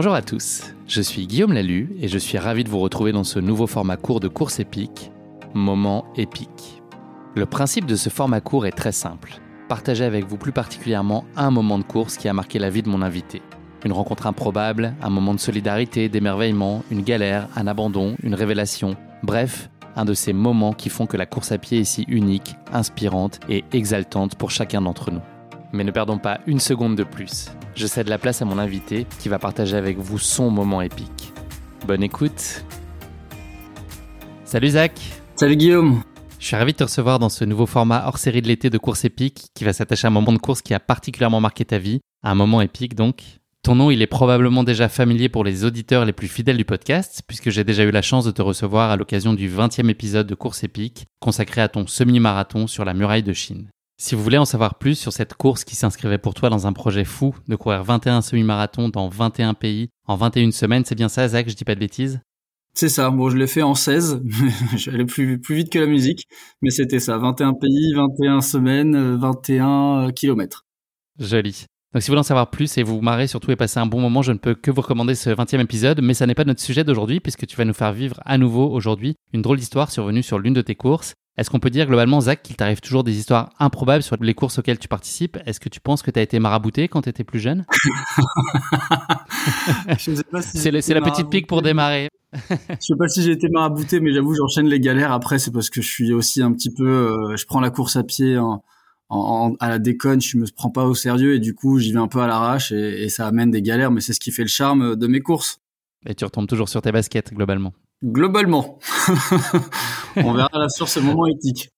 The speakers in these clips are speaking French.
Bonjour à tous, je suis Guillaume Lalu et je suis ravi de vous retrouver dans ce nouveau format court de course épique, Moment épique. Le principe de ce format court est très simple. Partager avec vous plus particulièrement un moment de course qui a marqué la vie de mon invité. Une rencontre improbable, un moment de solidarité, d'émerveillement, une galère, un abandon, une révélation. Bref, un de ces moments qui font que la course à pied est si unique, inspirante et exaltante pour chacun d'entre nous. Mais ne perdons pas une seconde de plus. Je cède la place à mon invité qui va partager avec vous son moment épique. Bonne écoute. Salut Zach. Salut Guillaume. Je suis ravi de te recevoir dans ce nouveau format hors série de l'été de course épique qui va s'attacher à un moment de course qui a particulièrement marqué ta vie, un moment épique donc. Ton nom, il est probablement déjà familier pour les auditeurs les plus fidèles du podcast, puisque j'ai déjà eu la chance de te recevoir à l'occasion du 20e épisode de Course épique, consacré à ton semi-marathon sur la muraille de Chine. Si vous voulez en savoir plus sur cette course qui s'inscrivait pour toi dans un projet fou de courir 21 semi-marathons dans 21 pays en 21 semaines, c'est bien ça, Zach, je dis pas de bêtises? C'est ça. Bon, je l'ai fait en 16. J'allais plus, plus vite que la musique. Mais c'était ça. 21 pays, 21 semaines, 21 kilomètres. Joli. Donc si vous voulez en savoir plus et vous marrer surtout et passer un bon moment, je ne peux que vous recommander ce 20e épisode, mais ça n'est pas notre sujet d'aujourd'hui puisque tu vas nous faire vivre à nouveau aujourd'hui une drôle d'histoire survenue sur l'une de tes courses. Est-ce qu'on peut dire globalement, Zach, qu'il t'arrive toujours des histoires improbables sur les courses auxquelles tu participes? Est-ce que tu penses que tu as été marabouté quand tu étais plus jeune? C'est la petite pique pour démarrer. je sais pas si j'ai été marabouté, mais j'avoue, j'enchaîne les galères. Après, c'est parce que je suis aussi un petit peu, euh, je prends la course à pied en, à la déconne, je me prends pas au sérieux et du coup, j'y vais un peu à l'arrache et, et ça amène des galères. Mais c'est ce qui fait le charme de mes courses. Et tu retombes toujours sur tes baskets globalement. Globalement. On verra là sur ce moment épique.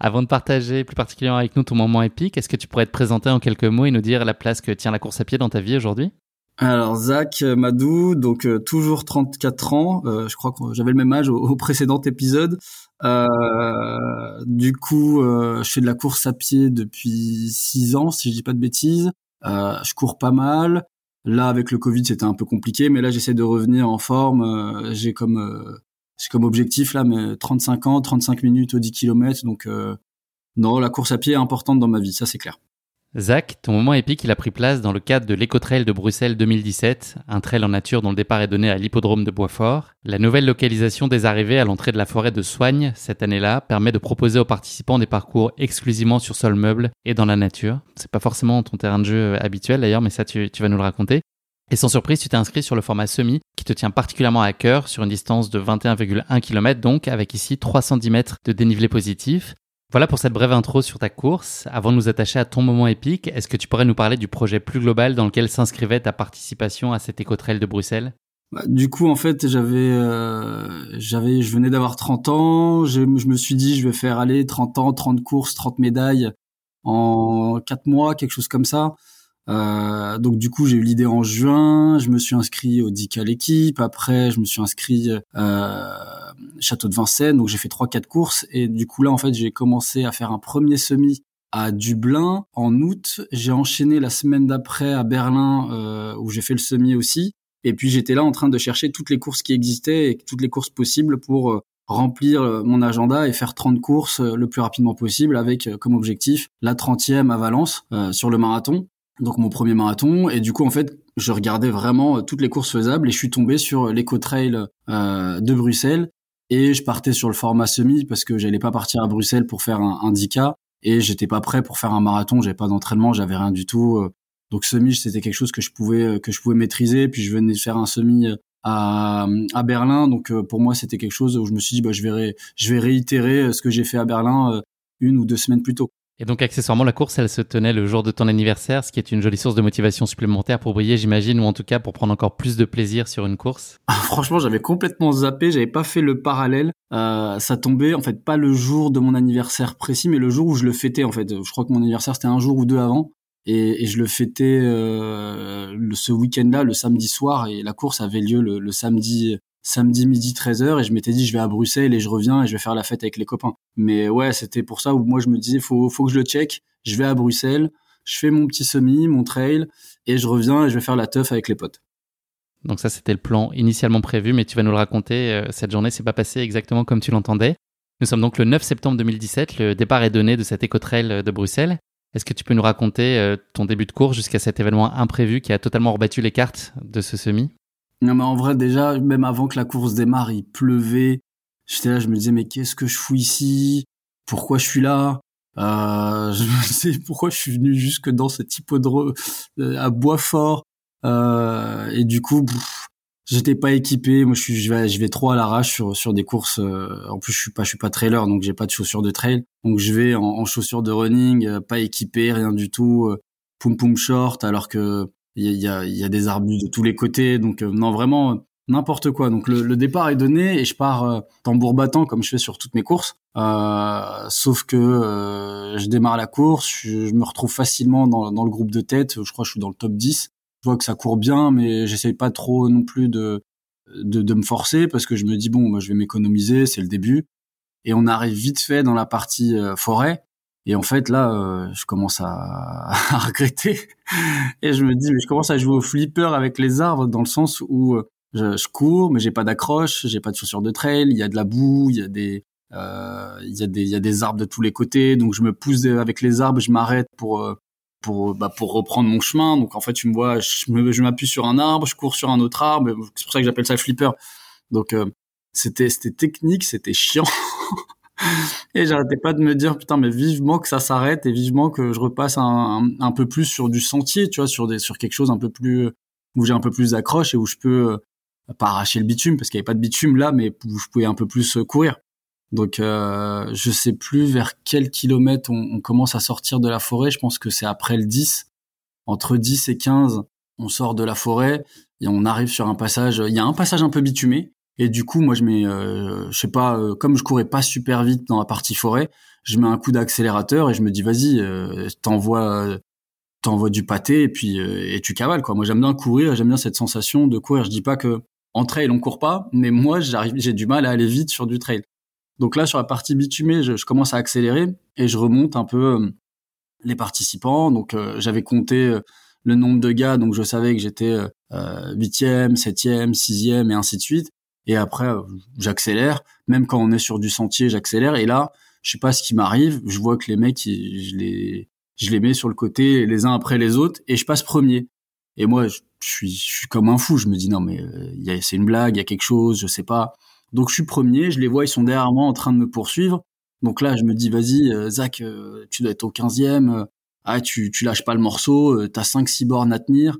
Avant de partager plus particulièrement avec nous ton moment épique, est-ce que tu pourrais te présenter en quelques mots et nous dire la place que tient la course à pied dans ta vie aujourd'hui? Alors Zach Madou, donc euh, toujours 34 ans, euh, je crois que j'avais le même âge au, précédent épisode. Euh, du coup, je fais de la course à pied depuis 6 ans, si je dis pas de bêtises. je cours pas mal. Là, avec le Covid, c'était un peu compliqué, mais là, j'essaie de revenir en forme. Euh, j'ai comme euh, j'ai comme objectif là, mais 35 ans, 35 minutes au 10 km. Donc euh, non, la course à pied est importante dans ma vie, ça c'est clair. Zach, ton moment épique, il a pris place dans le cadre de l'Eco-Trail de Bruxelles 2017, un trail en nature dont le départ est donné à l'hippodrome de Boisfort. La nouvelle localisation des arrivées à l'entrée de la forêt de Soigne cette année-là permet de proposer aux participants des parcours exclusivement sur sol meuble et dans la nature. C'est pas forcément ton terrain de jeu habituel d'ailleurs, mais ça tu vas nous le raconter. Et sans surprise, tu t'es inscrit sur le format semi qui te tient particulièrement à cœur sur une distance de 21,1 km donc avec ici 310 mètres de dénivelé positif. Voilà pour cette brève intro sur ta course. Avant de nous attacher à ton moment épique, est-ce que tu pourrais nous parler du projet plus global dans lequel s'inscrivait ta participation à cet éco-trail de Bruxelles? Bah, du coup, en fait, j'avais, euh, j'avais, je venais d'avoir 30 ans. Je, me suis dit, je vais faire aller 30 ans, 30 courses, 30 médailles en 4 mois, quelque chose comme ça. Euh, donc du coup, j'ai eu l'idée en juin. Je me suis inscrit au DIC à l'équipe. Après, je me suis inscrit euh, Château de Vincennes. Donc j'ai fait trois quatre courses. Et du coup là, en fait, j'ai commencé à faire un premier semi à Dublin en août. J'ai enchaîné la semaine d'après à Berlin euh, où j'ai fait le semi aussi. Et puis j'étais là en train de chercher toutes les courses qui existaient et toutes les courses possibles pour euh, remplir euh, mon agenda et faire 30 courses le plus rapidement possible avec comme objectif la 30e à Valence sur le marathon donc mon premier marathon et du coup en fait je regardais vraiment toutes les courses faisables et je suis tombé sur l'éco-trail euh, de Bruxelles et je partais sur le format semi parce que j'allais pas partir à Bruxelles pour faire un, un 10K et j'étais pas prêt pour faire un marathon, j'avais pas d'entraînement, j'avais rien du tout. Euh. Donc semi, c'était quelque chose que je pouvais euh, que je pouvais maîtriser. Puis je venais faire un semi à, à Berlin, donc pour moi c'était quelque chose où je me suis dit bah je vais je vais réitérer ce que j'ai fait à Berlin une ou deux semaines plus tôt. Et donc accessoirement, la course, elle se tenait le jour de ton anniversaire, ce qui est une jolie source de motivation supplémentaire pour briller, j'imagine, ou en tout cas pour prendre encore plus de plaisir sur une course. Ah, franchement, j'avais complètement zappé, j'avais pas fait le parallèle. Euh, ça tombait en fait pas le jour de mon anniversaire précis, mais le jour où je le fêtais en fait. Je crois que mon anniversaire c'était un jour ou deux avant. Et, et je le fêtais euh, ce week-end-là, le samedi soir, et la course avait lieu le, le samedi samedi midi 13h et je m'étais dit je vais à Bruxelles et je reviens et je vais faire la fête avec les copains. Mais ouais, c'était pour ça où moi je me disais faut faut que je le check, je vais à Bruxelles, je fais mon petit semi, mon trail et je reviens et je vais faire la teuf avec les potes. Donc ça c'était le plan initialement prévu mais tu vas nous le raconter euh, cette journée s'est pas passée exactement comme tu l'entendais. Nous sommes donc le 9 septembre 2017, le départ est donné de cet éco-trail de Bruxelles. Est-ce que tu peux nous raconter euh, ton début de course jusqu'à cet événement imprévu qui a totalement rebattu les cartes de ce semi? Non, mais en vrai, déjà, même avant que la course démarre, il pleuvait. J'étais là, je me disais, mais qu'est-ce que je fous ici? Pourquoi je suis là? Euh, Je me disais, pourquoi je suis venu jusque dans ce hippodrome euh, à Boisfort? Euh, Et du coup, j'étais pas équipé. Moi, je, suis, je, vais, je vais trop à l'arrache sur, sur des courses. Euh, en plus, je suis pas, je suis pas trailer, donc j'ai pas de chaussures de trail. Donc, je vais en, en chaussures de running, euh, pas équipé, rien du tout. Poum poum short, alors que il y a, y a, des arbustes de tous les côtés, donc euh, non vraiment n'importe quoi. Donc le, départ est donné et je pars euh, tambour battant comme je fais sur toutes mes courses. Euh, sauf que euh, je démarre la course, je, me retrouve facilement dans, dans, le groupe de tête. Je crois que je suis dans le top 10. Je vois que ça court bien, mais j'essaye pas trop non plus de, de, de me forcer parce que je me dis bon, bah, je vais m'économiser, c'est le début. Et on arrive vite fait dans la partie forêt. Et en fait, là, euh, je commence à, à, regretter. Et je me dis, mais je commence à jouer au flipper avec les arbres dans le sens où euh, je, je cours, mais j'ai pas d'accroche, j'ai pas de chaussures de trail, il y a de la boue, il y a des, euh, il y a des, il y a des arbres de tous les côtés. Donc je me pousse avec les arbres, je m'arrête pour euh, pour bah, pour reprendre mon chemin. Donc en fait, tu me vois, je m'appuie sur un arbre, je cours sur un autre arbre. C'est pour ça que j'appelle ça flipper. Donc c'était c'était technique, c'était chiant. et j'arrêtais pas de me dire putain mais vivement que ça s'arrête et vivement que je repasse un, un, peu plus sur du sentier tu vois sur des sur quelque chose un peu plus où j'ai un peu plus d'accroche et où je peux euh, pas arracher le bitume parce qu'il y avait pas de bitume là mais où je pouvais un peu plus euh, courir. Donc euh, je sais plus vers quel kilomètre on, on, commence à sortir de la forêt. Je pense que c'est après le 10 entre 10 et 15 on sort de la forêt et on arrive sur un passage. Il y a un passage un peu bitumé et du coup, moi, je mets, euh, je sais pas, euh, comme je courais pas super vite dans la partie forêt, je mets un coup d'accélérateur et je me dis, vas-y, euh, t'envoies, t'envoies du pâté et puis et tu cavales quoi. Moi, j'aime bien courir, j'aime bien cette sensation de courir. Je dis pas que en trail on court pas, mais moi, j'arrive, j'ai du mal à aller vite sur du trail. Donc là, sur la partie bitumée, je, je commence à accélérer et je remonte un peu les participants. Donc j'avais compté le nombre de gars, donc je savais que j'étais huitième, septième, sixième et ainsi de suite. Et après, euh, j'accélère. Même quand on est sur du sentier, j'accélère. Et là, je sais pas ce qui m'arrive. Je vois que les mecs, je les, je les mets sur le côté les uns après les autres et je passe premier. Et moi, je, suis, je suis comme un fou. Je me dis non mais euh, c'est une blague, il y a quelque chose, je sais pas. Donc je suis premier. Je les vois, ils sont derrière moi en train de me poursuivre. Donc là, je me dis vas-y, euh, Zach, tu dois être au 15e. ah, tu, tu lâches pas le morceau. T'as 5-6 bornes à tenir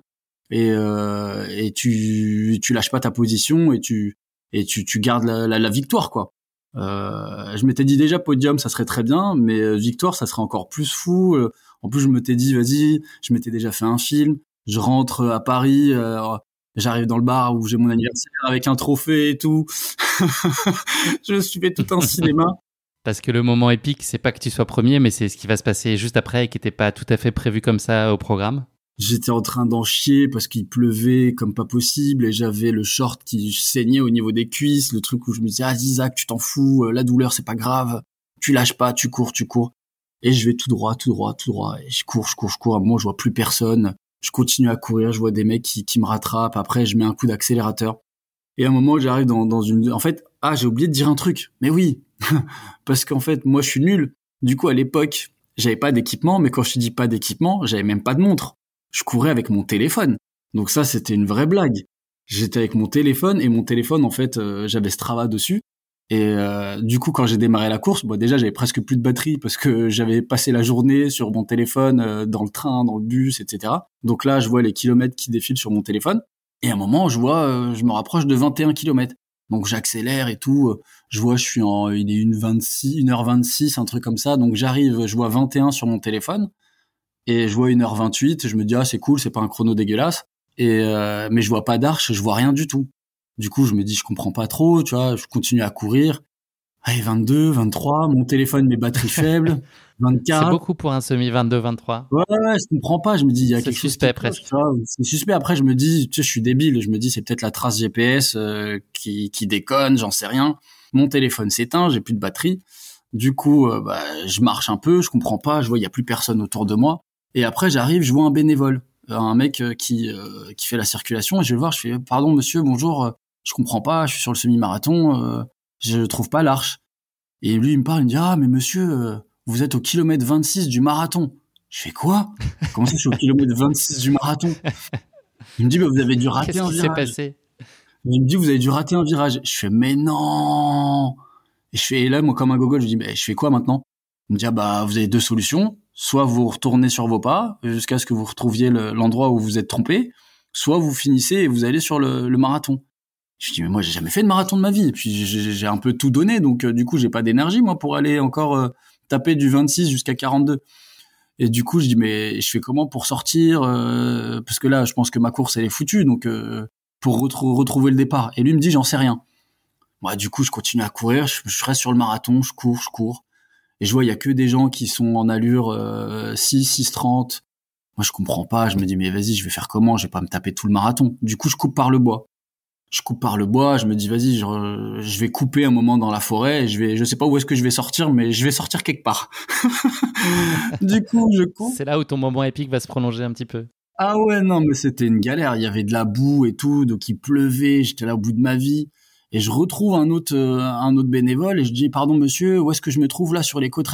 et, et tu, tu lâches pas ta position et tu, et tu, tu gardes la, la, victoire quoi. Euh, je m'étais dit déjà podium ça serait très bien, mais euh, victoire ça serait encore plus fou. Euh, en plus je m'étais dit vas-y, je m'étais déjà fait un film, je rentre à Paris, euh, j'arrive dans le bar où j'ai mon anniversaire avec un trophée et tout. je suis fait tout un cinéma. Parce que le moment épique, c'est pas que tu sois premier, mais c'est ce qui va se passer juste après et qui n'était pas tout à fait prévu comme ça au programme. J'étais en train d'en chier parce qu'il pleuvait comme pas possible et j'avais le short qui saignait au niveau des cuisses, le truc où je me disais ah Isaac tu t'en fous, euh, la douleur c'est pas grave, tu lâches pas, tu cours, tu cours. Et je vais tout droit, tout droit, tout droit et je cours, je cours, je cours. À un moment je vois plus personne, je continue à courir, je vois des mecs qui, me rattrapent. Après je mets un coup d'accélérateur et à un moment j'arrive dans, dans une, en fait ah j'ai oublié de dire un truc, mais oui parce qu'en fait moi je suis nul. Du coup à l'époque j'avais pas d'équipement, mais quand je te dis pas d'équipement, j'avais même pas de montre je courais avec mon téléphone. Donc ça, c'était une vraie blague. J'étais avec mon téléphone et mon téléphone, en fait, euh, j'avais Strava dessus. Et euh, du coup, quand j'ai démarré la course, bon, déjà j'avais presque plus de batterie parce que j'avais passé la journée sur mon téléphone, euh, dans le train, dans le bus, etc. Donc là, je vois les kilomètres qui défilent sur mon téléphone. Et à un moment, je vois, euh, je me rapproche de 21 kilomètres. Donc j'accélère et tout. Je vois, je suis en, il est une 26, 1h26, un truc comme ça. Donc j'arrive, je vois 21 sur mon téléphone et je vois 1h28. Je me dis ah c'est cool, c'est pas un chrono dégueulasse. Et mais je vois pas d'arche, je vois rien du tout. Du coup, je me dis, je comprends pas trop, tu vois, je continue à courir. Allez, 22, 23, mon téléphone, mes batteries faibles, 24. C'est beaucoup pour un semi 22, 23. Ouais, ouais, je comprends pas. Je me dis, il y a quelque suspect, presque. C'est suspect. Après, je me dis, tu sais, je suis débile. Je me dis, c'est peut-être la trace GPS euh, qui, qui déconne, j'en sais rien. Mon téléphone s'éteint, j'ai plus de batterie. Du coup, euh, bah, je marche un peu, je comprends pas. Je vois, il y a plus personne autour de moi. Et après, j'arrive, je vois un bénévole, un mec euh, qui qui fait la circulation. Et je vais le voir, je fais, pardon, monsieur, bonjour je comprends pas, je suis sur le semi-marathon, euh, je trouve pas l'arche. Et lui, il me parle, il me dit, ah, mais monsieur, euh, vous êtes au kilomètre 26 du marathon. Je fais quoi? Comment ça, je suis au kilomètre 26 du marathon? Il me dit, bah, vous avez dû rater un virage. Passé? Il me dit, vous avez dû rater un virage. Je fais, mais non Et je fais, et là, moi, comme un gogol, je dis, mais je fais quoi maintenant? Il me dit, ah, bah, vous avez deux solutions. Soit vous retournez sur vos pas, jusqu'à ce que vous retrouviez l'endroit où vous êtes trompé, soit vous finissez et vous allez sur le marathon. Je dis mais moi j'ai jamais fait de marathon de ma vie. Et puis j'ai un peu tout donné, donc euh, du coup j'ai pas d'énergie moi pour aller encore euh, taper du 26 jusqu'à 42. Et du coup je dis mais je fais comment pour sortir euh, Parce que là je pense que ma course elle est foutue, donc pour retrouver le départ. Et lui me dit j'en sais rien. Moi du coup je continue à courir, je, je, reste sur le marathon, je cours, je cours. Et je vois il y a que des gens qui sont en allure 6, 6 30. Moi je comprends pas, je me dis mais vas-y je vais faire comment? Je vais pas me taper tout le marathon. Du coup je coupe par le bois je coupe par le bois, je me dis vas-y, je, je, vais couper un moment dans la forêt, et je vais, je sais pas où est-ce que je vais sortir, mais je vais sortir quelque part. du coup, je coupe. C'est là où ton moment épique va se prolonger un petit peu. Ah ouais, non, mais c'était une galère. Il y avait de la boue et tout, donc il pleuvait. J'étais là au bout de ma vie, et je retrouve un autre, euh, un autre bénévole, et je dis pardon monsieur, où est-ce que je me trouve là sur les côtes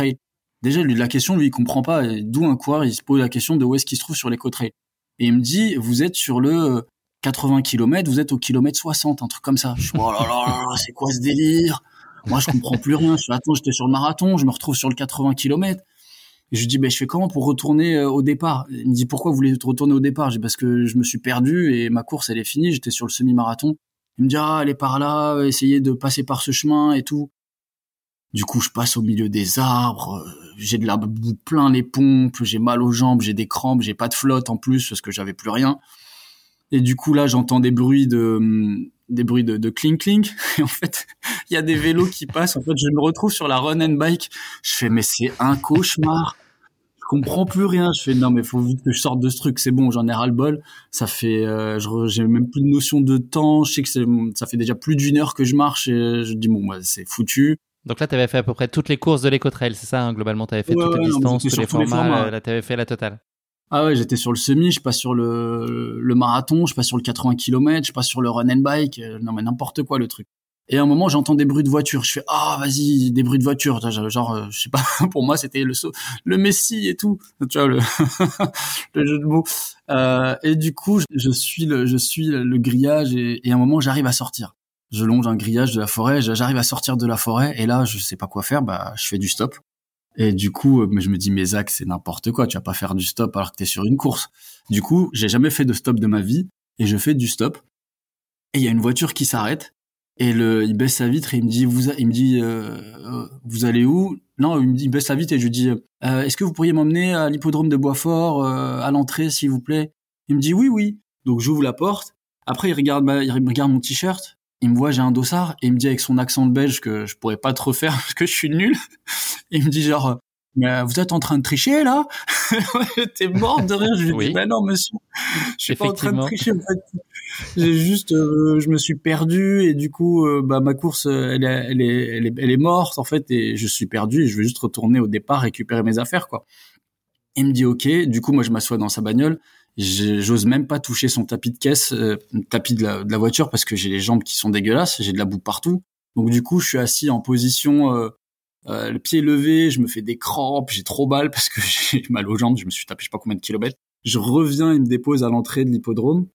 Déjà, lui, la question, lui, il comprend pas. D'où un coureur, il se pose la question de où est-ce qu'il se trouve sur les côtes Et il me dit, vous êtes sur le 80 km, vous êtes au kilomètre 60, un truc comme ça. Je suis, oh là là, c'est quoi ce délire? Moi, je comprends plus rien. Je suis, attends, j'étais sur le marathon, je me retrouve sur le 80 km. Et je lui dis, ben, je fais comment pour retourner euh, au départ? Il me dit, pourquoi vous voulez retourner au départ? Je parce que je me suis perdu et ma course, elle est finie. J'étais sur le semi-marathon. Il me dit, ah, allez par là, essayez de passer par ce chemin et tout. Du coup, je passe au milieu des arbres, euh, j'ai de la boue plein les pompes, j'ai mal aux jambes, j'ai des crampes, j'ai pas de flotte en plus parce que j'avais plus rien. Et du coup, là, j'entends des bruits de, des bruits de, de clink clink. Et en fait, il y a des vélos qui passent. En fait, je me retrouve sur la run and bike. Je fais, mais c'est un cauchemar. Je comprends plus rien. Je fais, non, mais faut vite que je sorte de ce truc. C'est bon, j'en ai ras le bol. Ça fait, euh, j'ai même plus de notion de temps. Je sais que ça fait déjà plus d'une heure que je marche et je dis, bon, bah, c'est foutu. Donc là, tu avais fait à peu près toutes les courses de l'éco-trail, c'est ça, hein, globalement, tu avais fait toutes les distances, tous les formats, les formats. là, tu avais fait la totale. Ah ouais, j'étais sur le semi, je passe sur le, le marathon, je passe sur le 80 km, je passe sur le run and bike, euh, non mais n'importe quoi le truc. Et à un moment, j'entends des bruits de voiture. Je fais ah vas-y, des bruits de voiture. Genre, euh, je sais pas. Pour moi, c'était le le Messi et tout. Tu vois le, le jeu de mots. Euh, et du coup, je suis le, je suis le grillage et, et à un moment, j'arrive à sortir. Je longe un grillage de la forêt. J'arrive à sortir de la forêt et là, je sais pas quoi faire. Bah, je fais du stop. Et du coup, euh, je me dis, mais Zach, c'est n'importe quoi. Tu vas pas faire du stop alors que t'es sur une course. Du coup, j'ai jamais fait de stop de ma vie et je fais du stop. Et il y a une voiture qui s'arrête et le, il baisse sa vitre et il me dit, vous, il me dit, euh, euh, vous allez où? Non, il me dit, il baisse sa vitre et je lui dis, est-ce que vous pourriez m'emmener à l'hippodrome de Boisfort à l'entrée, s'il vous plaît? Il me dit, oui, oui. Donc j'ouvre la porte. Après, il regarde, ma, il regarde mon t-shirt il me voit, j'ai un dossard, et il me dit avec son accent belge que je pourrais pas trop faire parce que je suis nul. il me dit genre, mais vous êtes en train de tricher là T'es mort de rire. Je lui dis, bah non monsieur, je suis pas en train de tricher. En fait. J'ai juste, euh, je me suis perdu et du coup, euh, bah ma course, elle est, elle est, elle est, elle est morte en fait et je suis perdu et je veux juste retourner au départ récupérer mes affaires quoi. Il me dit ok. Du coup, moi je m'assois dans sa bagnole J'ose même pas toucher son tapis de caisse, euh, tapis de la, de la, voiture parce que j'ai les jambes qui sont dégueulasses, j'ai de la boue partout. Donc du coup, je suis assis en position euh, le pied levé, je me fais des crampes, j'ai trop mal parce que j'ai mal aux jambes, je me suis tapé je sais pas combien de kilomètres. Je reviens, il me dépose à l'entrée de l'hippodrome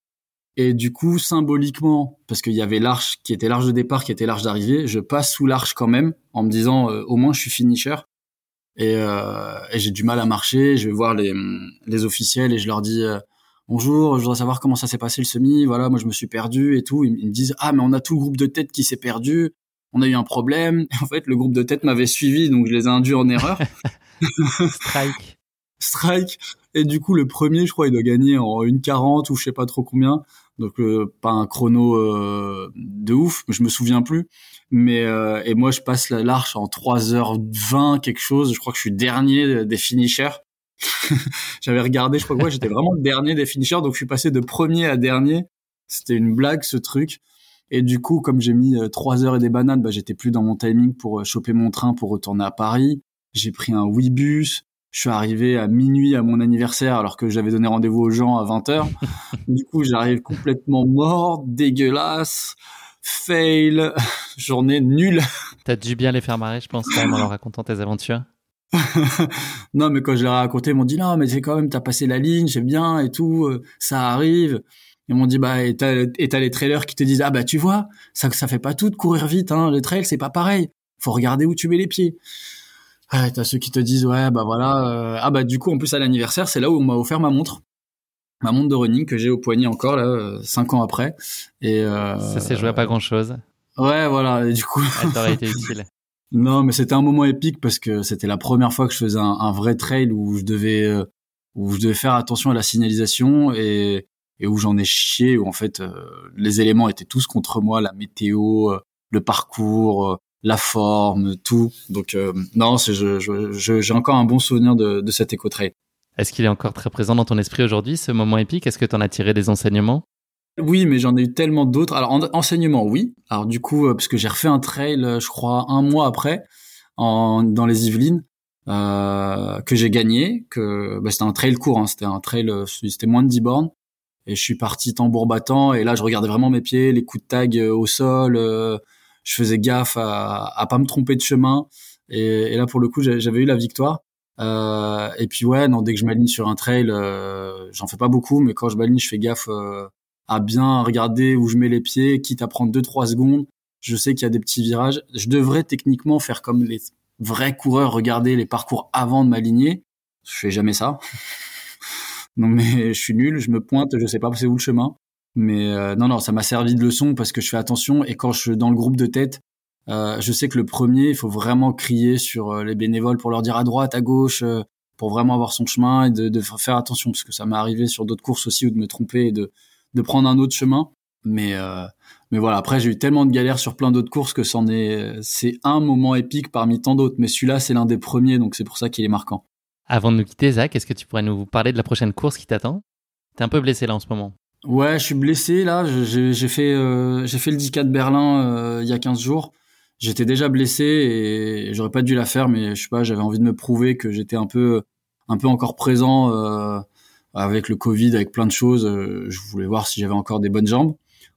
Et du coup, symboliquement, parce qu'il y avait l'arche qui était l'arche de départ, qui était l'arche d'arrivée, je passe sous l'arche quand même, en me disant euh, au moins je suis finisher. Et, euh, et j'ai du mal à marcher. Je vais voir les, les officiels et je leur dis euh, bonjour, je voudrais savoir comment ça s'est passé le semi. Voilà, moi je me suis perdu et tout. Ils, me disent ah mais on a tout le groupe de tête qui s'est perdu. On a eu un problème. En fait, le groupe de tête m'avait suivi, donc je les ai induits en erreur. Strike. Strike. Et du coup, le premier, je crois, il doit gagner en 1,40 ou je sais pas trop combien donc euh, pas un chrono euh, de ouf, je me souviens plus. Mais euh, et moi je passe l'arche en 3h20 quelque chose, je crois que je suis dernier des finishers. J'avais regardé, je crois que ouais, j'étais vraiment le dernier des finishers, donc je suis passé de premier à dernier. C'était une blague ce truc. Et du coup, comme j'ai mis 3 heures et des bananes, bah, j'étais plus dans mon timing pour choper mon train pour retourner à Paris. J'ai pris un Webus. Je suis arrivé à minuit à mon anniversaire alors que j'avais donné rendez-vous aux gens à 20h. du coup, j'arrive complètement mort, dégueulasse, fail, journée nulle. T'as dû bien les faire marrer, je pense, quand même, en leur racontant tes aventures. non, mais quand je leur ai raconté, ils m'ont dit non, mais c'est quand même, t'as passé la ligne, c'est bien et tout, euh, ça arrive. Ils m'ont dit bah et t'as, les trailers qui te disent ah bah tu vois, ça ça fait pas tout de courir vite, hein. Les trails c'est pas pareil. Faut regarder où tu mets les pieds. Ouais, t'as ceux qui te disent ouais bah voilà euh, ah bah du coup en plus à l'anniversaire c'est là où on m'a offert ma montre ma montre de running que j'ai au poignet encore là euh, cinq ans après et euh, ça s'est joué à pas grand chose ouais voilà et du coup ça aurait été utile non mais c'était un moment épique parce que c'était la première fois que je faisais un, un vrai trail où je devais euh, où je devais faire attention à la signalisation et et où j'en ai chié où en fait les éléments étaient tous contre moi la météo le parcours la forme, tout. Donc euh, non, c'est je, j'ai encore un bon souvenir de, de cet éco-trail. Est-ce qu'il est encore très présent dans ton esprit aujourd'hui, ce moment épique? Est-ce que tu en as tiré des enseignements? Oui, mais j'en ai eu tellement d'autres. Alors, en, enseignement, oui. Alors, du coup, euh, parce que j'ai refait un trail, euh, je crois, un mois après, en, dans les Yvelines, euh, que j'ai gagné. Que bah, C'était un trail court, hein, c'était un trail, c'était moins de 10 bornes. Et je suis parti tambour battant, et là, je regardais vraiment mes pieds, les coups de tag au sol, je faisais gaffe à, à pas me tromper de chemin. Et, et là, pour le coup, j'avais eu la victoire. Euh, et puis ouais, non, dès que je m'aligne sur un trail, euh, j'en fais pas beaucoup, mais quand je m'aligne, je fais gaffe euh, à bien regarder où je mets les pieds, quitte à prendre deux trois secondes. Je sais qu'il y a des petits virages. Je devrais techniquement faire comme les vrais coureurs, regarder les parcours avant de m'aligner. Je fais jamais ça. non mais je suis nul, je me pointe, je sais pas c'est où le chemin. Mais euh, non, non, ça m'a servi de leçon parce que je fais attention. Et quand je suis dans le groupe de tête, euh, je sais que le premier, il faut vraiment crier sur euh, les bénévoles pour leur dire à droite, à gauche, pour vraiment avoir son chemin et de, de faire attention parce que ça m'est arrivé sur d'autres courses aussi ou de me tromper et de, de prendre un autre chemin. Mais mais voilà, après j'ai eu tellement de galères sur plein d'autres courses que c'en est c'est un moment épique parmi tant d'autres. Mais celui-là, c'est l'un des premiers, donc c'est pour ça qu'il est marquant. Avant de nous quitter, Zach, est-ce que tu pourrais nous parler de la prochaine course qui t'attend? T'es un peu blessé là en ce moment. Ouais, je suis blessé là. J'ai fait euh, j'ai fait le 10K de Berlin euh, il y a 15 jours. J'étais déjà blessé et j'aurais pas dû la faire, mais je sais pas, j'avais envie de me prouver que j'étais un peu un peu encore présent euh, avec le Covid, avec plein de choses. je voulais voir si j'avais encore des bonnes jambes.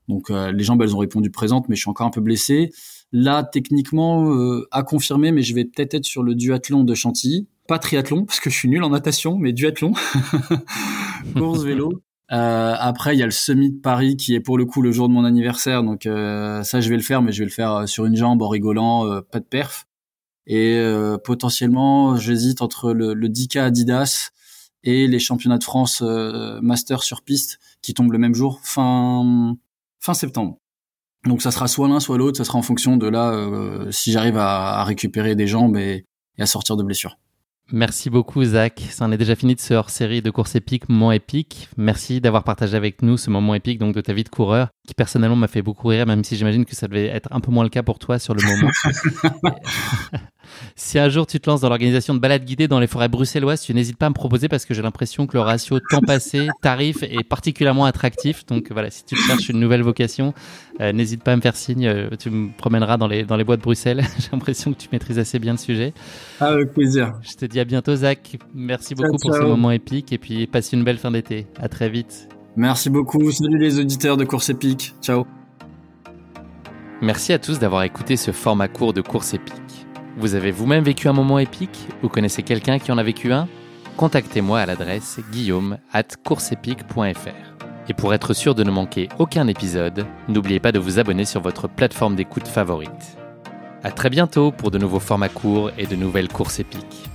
Donc les jambes elles ont répondu présentes, mais je suis encore un peu blessé. Là techniquement à confirmer, mais je vais peut-être être sur le duathlon de Chantilly, pas triathlon parce que je suis nul en natation, mais duathlon, course vélo. Euh, après, il y a le semi de Paris qui est pour le coup le jour de mon anniversaire, donc euh, ça je vais le faire, mais je vais le faire euh, sur une jambe en rigolant, pas de perf. Et potentiellement, j'hésite entre le, le 10K Adidas et les championnats de France master sur piste qui tombent le même jour, fin fin septembre. Donc ça sera soit l'un soit l'autre, ça sera en fonction de là si j'arrive à, à, récupérer des jambes et, et à sortir de blessures. Merci beaucoup Zach. Ça en est déjà fini de ce hors-série de course épique, moment épique. Merci d'avoir partagé avec nous ce moment épique donc de ta vie de coureur, qui personnellement m'a fait beaucoup rire, même si j'imagine que ça devait être un peu moins le cas pour toi sur le moment. Si un jour tu te lances dans l'organisation de balades guidées dans les forêts bruxelloises, tu n'hésites pas à me proposer parce que j'ai l'impression que le ratio temps passé, tarif est particulièrement attractif. Donc voilà, si tu cherches une nouvelle vocation, euh, n'hésite pas à me faire signe. Euh, tu me promèneras dans les, dans les bois de Bruxelles. j'ai l'impression que tu maîtrises assez bien le sujet. Avec plaisir. Je te dis à bientôt, Zach. Merci beaucoup pour ce moment épique et puis passe une belle fin d'été. À très vite. Merci beaucoup. Salut les auditeurs de Course Épique. Ciao. Merci à tous d'avoir écouté ce format court de Course Épique. Vous avez vous-même vécu un moment épique ou connaissez quelqu'un qui en a vécu un? Contactez-moi à l'adresse guillaume at courseepique.fr. Et pour être sûr de ne manquer aucun épisode, n'oubliez pas de vous abonner sur votre plateforme d'écoute favorite. À très bientôt pour de nouveaux formats courts et de nouvelles courses épiques.